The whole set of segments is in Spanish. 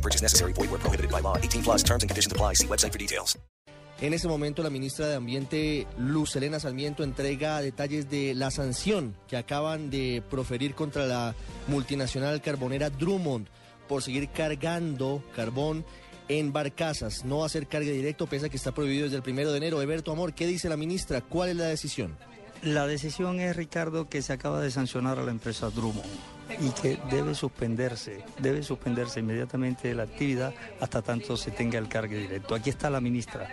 No purchase necessary. Void where prohibited by law. 18 plus terms and conditions apply. See website for details. En ese momento, la ministra de Ambiente, Luz Helena Sarmiento, entrega detalles de la sanción que acaban de proferir contra la multinacional carbonera Drummond por seguir cargando carbón en barcazas. No hacer carga directo, pese a que está prohibido desde el primero de enero. Eberto Amor, ¿qué dice la ministra? ¿Cuál es la decisión? La decisión es, Ricardo, que se acaba de sancionar a la empresa Drummond y que debe suspenderse, debe suspenderse inmediatamente la actividad hasta tanto se tenga el cargue directo. Aquí está la ministra.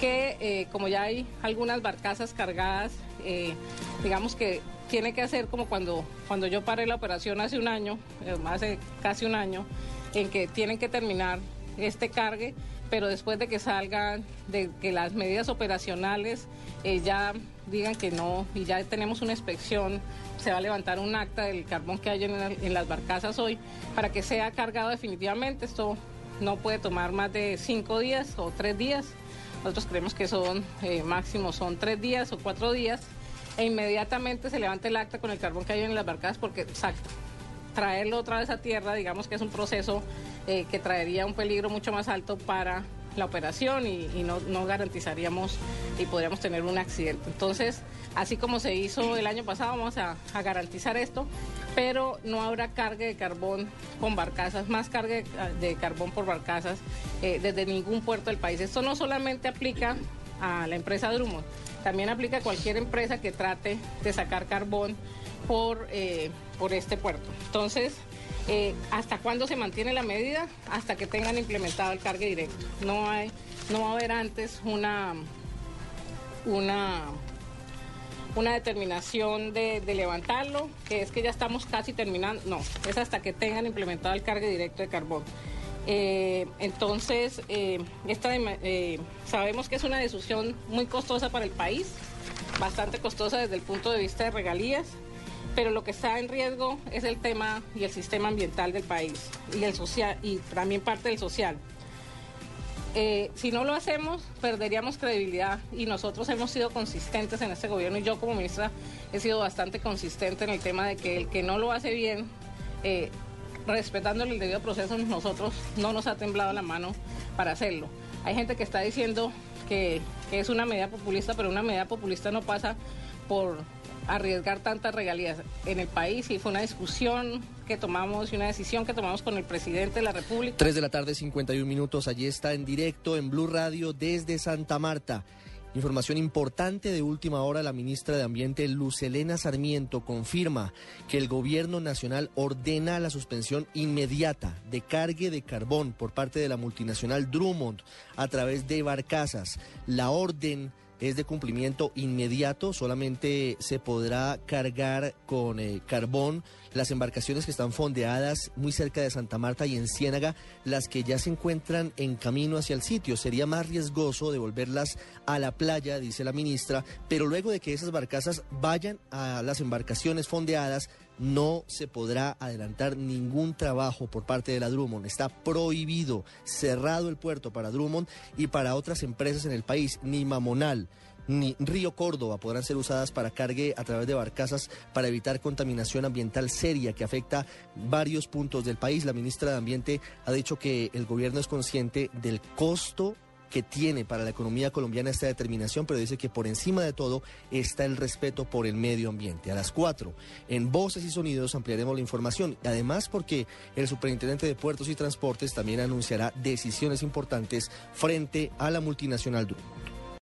Que eh, como ya hay algunas barcazas cargadas, eh, digamos que tiene que hacer como cuando, cuando yo paré la operación hace un año, eh, hace casi un año, en que tienen que terminar este cargue, pero después de que salgan, de que las medidas operacionales eh, ya digan que no y ya tenemos una inspección, se va a levantar un acta del carbón que hay en, en las barcazas hoy para que sea cargado definitivamente. Esto no puede tomar más de cinco días o tres días. Nosotros creemos que son eh, máximo son tres días o cuatro días e inmediatamente se levanta el acta con el carbón que hay en las barcazas porque exacto, traerlo otra vez a tierra, digamos que es un proceso eh, que traería un peligro mucho más alto para la operación y, no, garantizaríamos y podríamos tener un accidente. Entonces, así como se hizo el año pasado, vamos a, garantizar esto, pero no habrá carga de carbón con barcazas, más carga de, de carbón por barcazas eh, desde ningún puerto del país. Esto no solamente aplica a la empresa Drummond, también aplica a cualquier empresa que trate de sacar carbón por, eh, por este puerto. Entonces, eh, ¿Hasta cuándo se mantiene la medida? Hasta que tengan implementado el cargue directo. No, hay, no va a haber antes una, una, una determinación de, levantarlo, que es que ya estamos casi terminando. No, es hasta que tengan implementado el cargue directo de carbón. Eh, entonces, eh, esta, sabemos que es una decisión muy costosa para el país, bastante costosa desde el punto de vista de regalías pero lo que está en riesgo es el tema y el sistema ambiental del país y el social y también parte del social. Eh, si no lo hacemos, perderíamos credibilidad y nosotros hemos sido consistentes en este gobierno y yo como ministra he sido bastante consistente en el tema de que el que no lo hace bien, eh, respetándole el debido proceso, nosotros no nos ha temblado la mano para hacerlo. Hay gente que está diciendo que es una medida populista, pero una medida populista no pasa por arriesgar tantas regalías en el país y fue una discusión que tomamos y una decisión que tomamos con el presidente de la República. 3 de la tarde, 51 minutos. Allí está en directo en Blue Radio desde Santa Marta. Información importante de última hora, la ministra de Ambiente, Luz Helena Sarmiento, confirma que el gobierno nacional ordena la suspensión inmediata de cargue de carbón por parte de la multinacional Drummond a través de barcazas. La orden es de cumplimiento inmediato, solamente se podrá cargar con eh, carbón las embarcaciones que están fondeadas muy cerca de Santa Marta y en Ciénaga, las que ya se encuentran en camino hacia el sitio. Sería más riesgoso devolverlas a la playa, dice la ministra, pero luego de que esas barcazas vayan a las embarcaciones fondeadas, no se podrá adelantar ningún trabajo por parte de la Drummond. Está prohibido, cerrado el puerto para Drummond y para otras empresas en el país, ni Mamonal ni Río Córdoba podrán ser usadas para cargue a través de barcazas para evitar contaminación ambiental seria que afecta varios puntos del país. La ministra de Ambiente ha dicho que el gobierno es consciente del costo que tiene para la economía colombiana esta determinación, pero dice que por encima de todo está el respeto por el medio ambiente. A las cuatro, en Voces y Sonidos ampliaremos la información, además porque el superintendente de Puertos y Transportes también anunciará decisiones importantes frente a la multinacional Drummond.